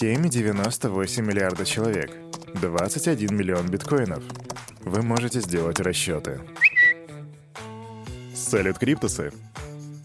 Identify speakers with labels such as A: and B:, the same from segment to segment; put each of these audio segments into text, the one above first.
A: 7,98 миллиарда человек. 21 миллион биткоинов. Вы можете сделать расчеты. Салют, Криптусы!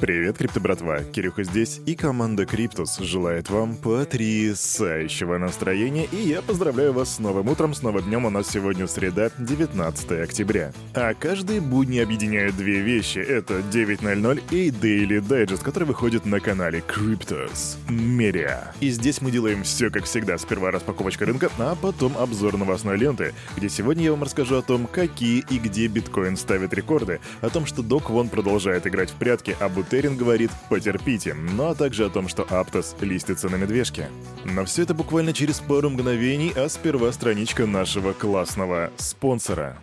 A: Привет, крипто братва, Кирюха здесь, и команда Криптус желает вам потрясающего настроения, и я поздравляю вас с новым утром, с новым днем, у нас сегодня среда, 19 октября. А каждые будни объединяют две вещи, это 9.00 и Daily Digest, который выходит на канале Cryptos Media. И здесь мы делаем все как всегда, сперва распаковочка рынка, а потом обзор новостной ленты, где сегодня я вам расскажу о том, какие и где биткоин ставит рекорды, о том, что Док Вон продолжает играть в прятки, а Терин говорит «потерпите», а также о том, что Аптос листится на медвежке. Но все это буквально через пару мгновений, а сперва страничка нашего классного спонсора.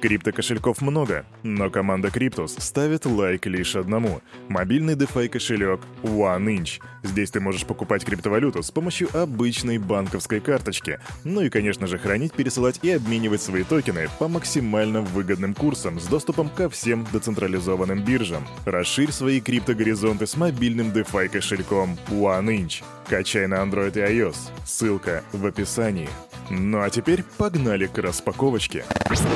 A: Крипто-кошельков много, но команда Криптус ставит лайк лишь одному. Мобильный DeFi кошелек OneInch. Здесь ты можешь покупать криптовалюту с помощью обычной банковской карточки. Ну и, конечно же, хранить, пересылать и обменивать свои токены по максимально выгодным курсам с доступом ко всем децентрализованным биржам. Расширь свои криптогоризонты с мобильным DeFi кошельком OneInch. Качай на Android и iOS. Ссылка в описании. Ну а теперь погнали к распаковочке.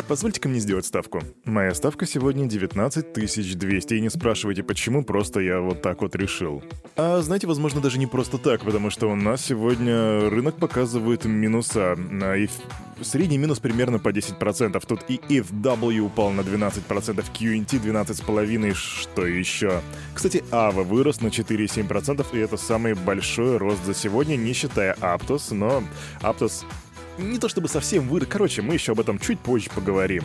A: Позвольте-ка мне сделать ставку. Моя ставка сегодня 19 200, и не спрашивайте почему, просто я вот так вот решил. А знаете, возможно, даже не просто так, потому что у нас сегодня рынок показывает минуса. И средний минус примерно по 10%. Тут и FW упал на 12%, QNT 12,5%, что еще? Кстати, AVA вырос на 4,7%, и это самый большой рост за сегодня, не считая Aptos, но Aptos не то чтобы совсем вырос. Короче, мы еще об этом чуть позже поговорим.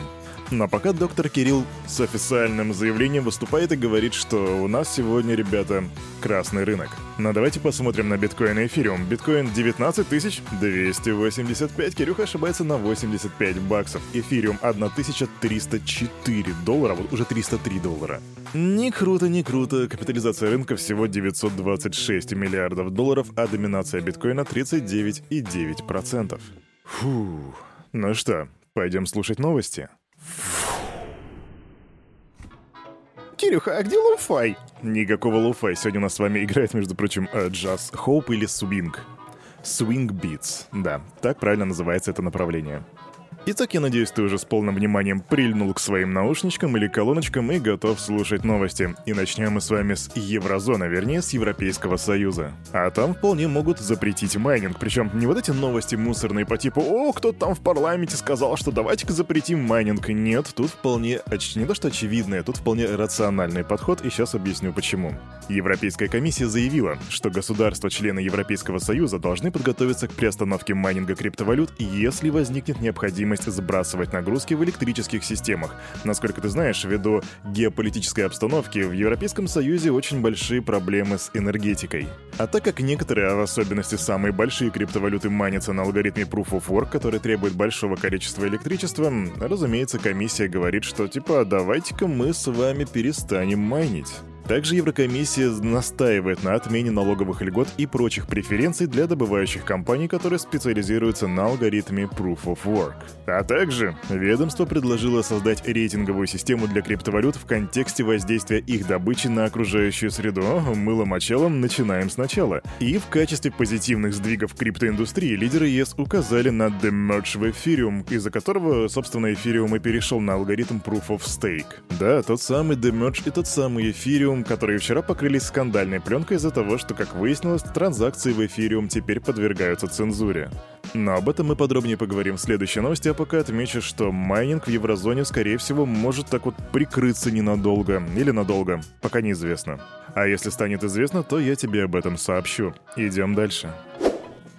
A: Но пока доктор Кирилл с официальным заявлением выступает и говорит, что у нас сегодня, ребята, красный рынок. Но давайте посмотрим на биткоин и эфириум. Биткоин 19 285, Кирюха ошибается на 85 баксов. Эфириум 1304 доллара, вот уже 303 доллара. Не круто, не круто. Капитализация рынка всего 926 миллиардов долларов, а доминация биткоина 39,9%. Фу. Ну что, пойдем слушать новости? Кирюха, а где lo-fi? Никакого lo-fi. Сегодня у нас с вами играет, между прочим, jazz-hop или свинг. Swing Beats. Да, так правильно называется это направление. Итак, я надеюсь, ты уже с полным вниманием прильнул к своим наушничкам или колоночкам и готов слушать новости. И начнем мы с вами с Еврозоны, вернее, с Европейского Союза. А там вполне могут запретить майнинг, причем не вот эти новости мусорные по типу «О, кто-то там в парламенте сказал, что давайте-ка запретим майнинг». Нет, тут вполне, не то что очевидное, тут вполне рациональный подход, и сейчас объясню почему. Европейская комиссия заявила, что государства-члены Европейского Союза должны подготовиться к приостановке майнинга криптовалют, если возникнет необходимость необходимость сбрасывать нагрузки в электрических системах. Насколько ты знаешь, ввиду геополитической обстановки в Европейском Союзе очень большие проблемы с энергетикой. А так как некоторые, а в особенности самые большие криптовалюты манятся на алгоритме Proof of Work, который требует большого количества электричества, разумеется, комиссия говорит, что типа давайте-ка мы с вами перестанем майнить. Также Еврокомиссия настаивает на отмене налоговых льгот и прочих преференций для добывающих компаний, которые специализируются на алгоритме Proof of Work. А также ведомство предложило создать рейтинговую систему для криптовалют в контексте воздействия их добычи на окружающую среду. Мылом-мочалом начинаем сначала. И в качестве позитивных сдвигов криптоиндустрии лидеры ЕС указали на Merge в Ethereum, из-за которого, собственно, Ethereum и перешел на алгоритм Proof of Stake. Да, тот самый Merge и тот самый Ethereum эфириум, которые вчера покрылись скандальной пленкой из-за того, что, как выяснилось, транзакции в эфириум теперь подвергаются цензуре. Но об этом мы подробнее поговорим в следующей новости, а пока отмечу, что майнинг в еврозоне, скорее всего, может так вот прикрыться ненадолго или надолго, пока неизвестно. А если станет известно, то я тебе об этом сообщу. Идем дальше.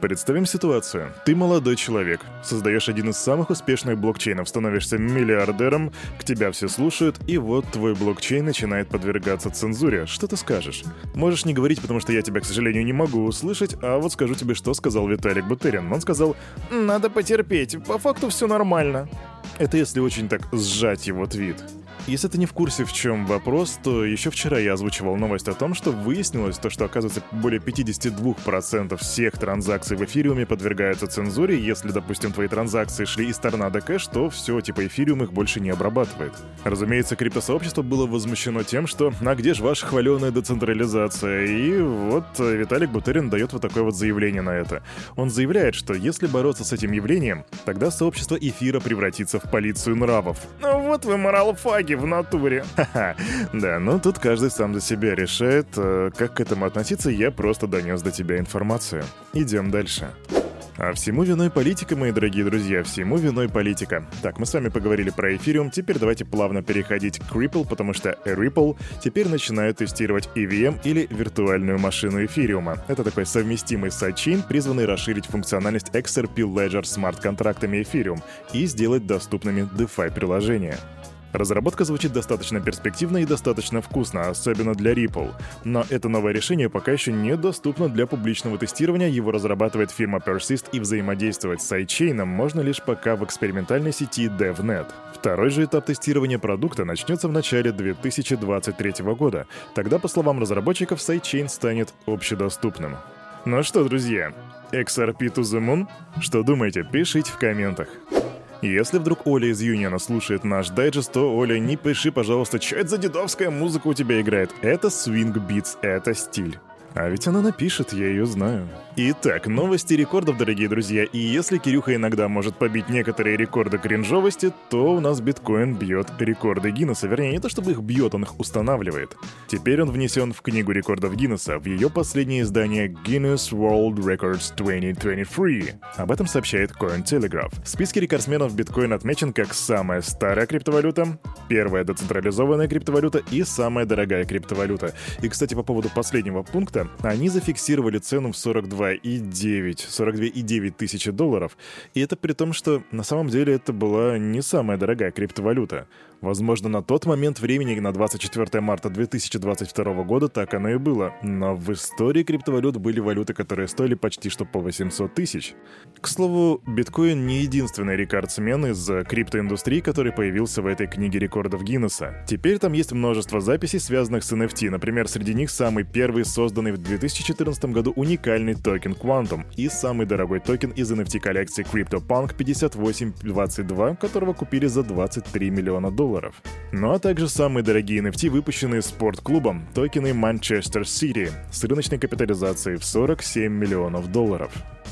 A: Представим ситуацию. Ты молодой человек, создаешь один из самых успешных блокчейнов, становишься миллиардером, к тебя все слушают, и вот твой блокчейн начинает подвергаться цензуре. Что ты скажешь? Можешь не говорить, потому что я тебя, к сожалению, не могу услышать, а вот скажу тебе, что сказал Виталик Бутерин. Он сказал, «Надо потерпеть, по факту все нормально». Это если очень так сжать его твит. Если ты не в курсе, в чем вопрос, то еще вчера я озвучивал новость о том, что выяснилось то, что оказывается более 52% всех транзакций в эфириуме подвергаются цензуре. Если, допустим, твои транзакции шли из торнадо кэш, то все, типа эфириум их больше не обрабатывает. Разумеется, криптосообщество было возмущено тем, что «а где же ваша хваленая децентрализация?» И вот э, Виталик Бутерин дает вот такое вот заявление на это. Он заявляет, что если бороться с этим явлением, тогда сообщество эфира превратится в полицию нравов. Ну вот вы моралфаги в натуре. Да, ну тут каждый сам за себя решает, э, как к этому относиться, я просто донес до тебя информацию. Идем дальше. А всему виной политика, мои дорогие друзья, всему виной политика. Так, мы с вами поговорили про эфириум, теперь давайте плавно переходить к Ripple, потому что Ripple теперь начинают тестировать EVM или виртуальную машину эфириума. Это такой совместимый сайдчейн, призванный расширить функциональность XRP Ledger смарт-контрактами эфириум и сделать доступными DeFi приложения. Разработка звучит достаточно перспективно и достаточно вкусно, особенно для Ripple. Но это новое решение пока еще недоступно для публичного тестирования, его разрабатывает фирма Peersyst и взаимодействовать с сайдчейном можно лишь пока в экспериментальной сети DevNet. Второй же этап тестирования продукта начнется в начале 2023 года. Тогда, по словам разработчиков, сайдчейн станет общедоступным. Ну что, друзья, XRP to the Moon? Что думаете, пишите в комментах. Если вдруг Оля из Юниона слушает наш дайджест, то, Оля, не пиши, пожалуйста, что это за дедовская музыка у тебя играет. Это swing beats, это стиль. А ведь она напишет, я ее знаю. Итак, новости рекордов, дорогие друзья. И если Кирюха иногда может побить некоторые рекорды кринжовости, то у нас биткоин бьет рекорды Гиннесса. Вернее, не то чтобы их бьет, он их устанавливает. Теперь он внесен в книгу рекордов Гиннесса, в ее последнее издание Guinness World Records 2023. Об этом сообщает Cointelegraph. В списке рекордсменов биткоин отмечен как самая старая криптовалюта, первая децентрализованная криптовалюта и самая дорогая криптовалюта. И, кстати, по поводу последнего пункта, года они зафиксировали цену в 42,9, 42,9 тысячи долларов. И это при том, что на самом деле это была не самая дорогая криптовалюта. Возможно, на тот момент времени, на 24 марта 2022 года, так оно и было. Но в истории криптовалют были валюты, которые стоили почти что по 800 тысяч. К слову, биткоин не единственный рекордсмен из криптоиндустрии, который появился в этой книге рекордов Гиннесса. Теперь там есть множество записей, связанных с NFT. Например, среди них самый первый созданный в 2014 году уникальный токен Quantum и самый дорогой токен из NFT-коллекции CryptoPunk 5822, которого купили за 23 миллиона долларов. Ну а также самые дорогие NFT, выпущенные спортклубом, токены Манчестер Сити с рыночной капитализацией в 47 миллионов долларов.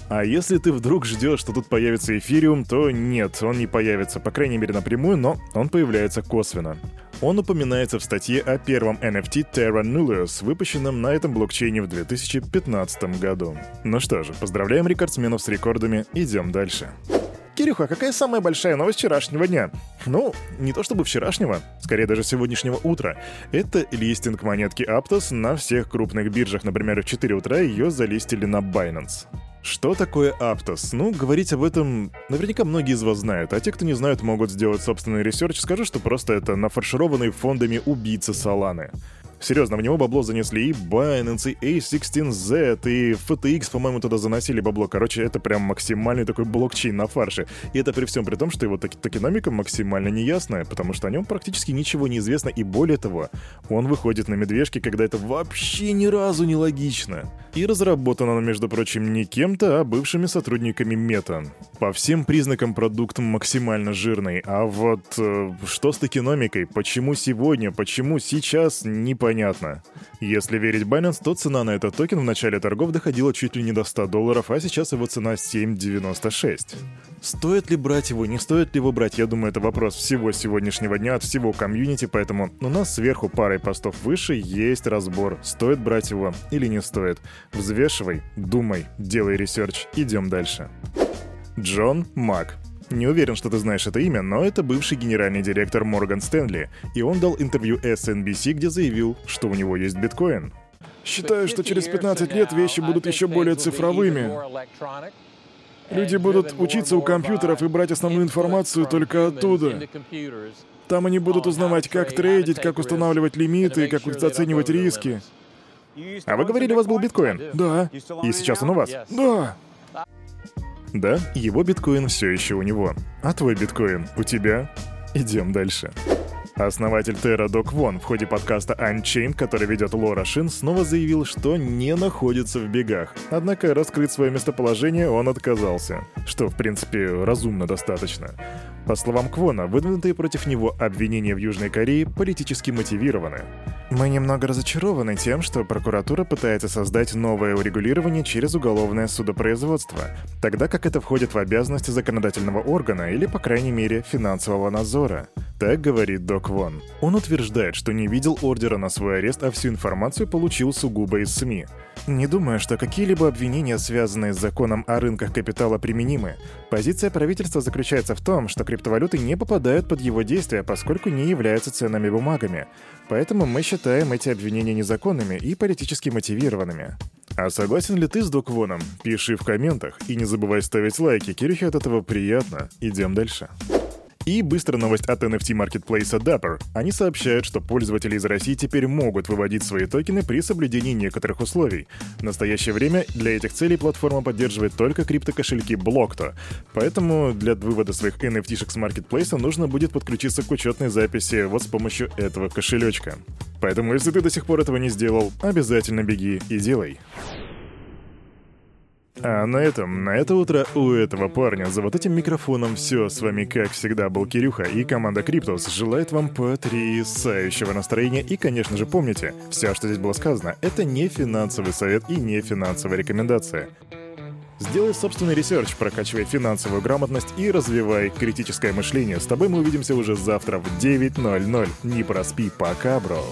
A: А если ты вдруг ждешь, что тут появится эфириум, то нет, он не появится, по крайней мере напрямую, но он появляется косвенно. Он упоминается в статье о первом NFT Terra Nullius, выпущенном на этом блокчейне в 2015 году. Ну что же, поздравляем рекордсменов с рекордами, идем дальше. Кирюха, какая самая большая новость вчерашнего дня? Ну, не то чтобы вчерашнего, скорее даже сегодняшнего утра. Это листинг монетки Aptos на всех крупных биржах. Например, в 4 утра ее залистили на Binance. Что такое Aptos? Ну, говорить об этом наверняка многие из вас знают, а те, кто не знают, могут сделать собственный research. Скажу, что просто это нафаршированные фондами убийцы Соланы. Серьезно, в него бабло занесли и Binance, и A16Z, и FTX, по-моему, туда заносили бабло. Короче, это прям максимальный такой блокчейн на фарше. И это при всем при том, что его таки токеномика максимально неясная, потому что о нем практически ничего не известно, и более того, он выходит на медвежки, когда это вообще ни разу не логично. И разработан он, между прочим, не кем-то, а бывшими сотрудниками Мета. По всем признакам продукт максимально жирный, а вот э, что с токеномикой, почему сегодня, почему сейчас, непонятно понятно. Если верить Binance, то цена на этот токен в начале торгов доходила чуть ли не до 100 долларов, а сейчас его цена 7,96. Стоит ли брать его, не стоит ли его брать, я думаю, это вопрос всего сегодняшнего дня от всего комьюнити, поэтому у нас сверху парой постов выше есть разбор, стоит брать его или не стоит. Взвешивай, думай, делай research, идем дальше. Джон Мак. Не уверен, что ты знаешь это имя, но это бывший генеральный директор Морган Стэнли, и он дал интервью CNBC, где заявил, что у него есть биткоин.
B: Считаю, что через 15 лет вещи будут еще более цифровыми. Люди будут учиться у компьютеров и брать основную информацию только оттуда. Там они будут узнавать, как трейдить, как устанавливать лимиты, как оценивать риски.
A: А вы говорили, у вас был биткоин?
B: Да.
A: И сейчас он у вас?
B: Да.
A: Да, его биткоин все еще у него. А твой биткоин у тебя? Идем дальше. Основатель Terra Док Вон в ходе подкаста Unchained, который ведет Лора Шин, снова заявил, что не находится в бегах. Однако раскрыть свое местоположение он отказался, что, в принципе, разумно достаточно. По словам Квона, выдвинутые против него обвинения в Южной Корее политически мотивированы. Мы немного разочарованы тем, что прокуратура пытается создать новое урегулирование через уголовное судопроизводство, тогда как это входит в обязанности законодательного органа или, по крайней мере, финансового надзора. Так говорит Док Вон. Он утверждает, что не видел ордера на свой арест, а всю информацию получил сугубо из СМИ. Не думаю, что какие-либо обвинения, связанные с законом о рынках капитала, применимы. Позиция правительства заключается в том, что криптовалюты не попадают под его действия, поскольку не являются ценными бумагами. Поэтому мы считаем эти обвинения незаконными и политически мотивированными. А согласен ли ты с Доквоном? Пиши в комментах и не забывай ставить лайки, Кирюхе от этого приятно. Идем дальше. И быстрая новость от NFT-маркетплейса Dapper. Они сообщают, что пользователи из России теперь могут выводить свои токены при соблюдении некоторых условий. В настоящее время для этих целей платформа поддерживает только криптокошельки Blockto. Поэтому для вывода своих NFT-шек с маркетплейса нужно будет подключиться к учетной записи вот с помощью этого кошелечка. Поэтому если ты до сих пор этого не сделал, обязательно беги и делай. А на этом, на это утро у этого парня за вот этим микрофоном все. С вами, как всегда, был Кирюха и команда Криптус желает вам потрясающего настроения. И, конечно же, помните, все, что здесь было сказано, это не финансовый совет и не финансовая рекомендация. Сделай собственный research, прокачивай финансовую грамотность и развивай критическое мышление. С тобой мы увидимся уже завтра в 9.00. Не проспи, пока, бро.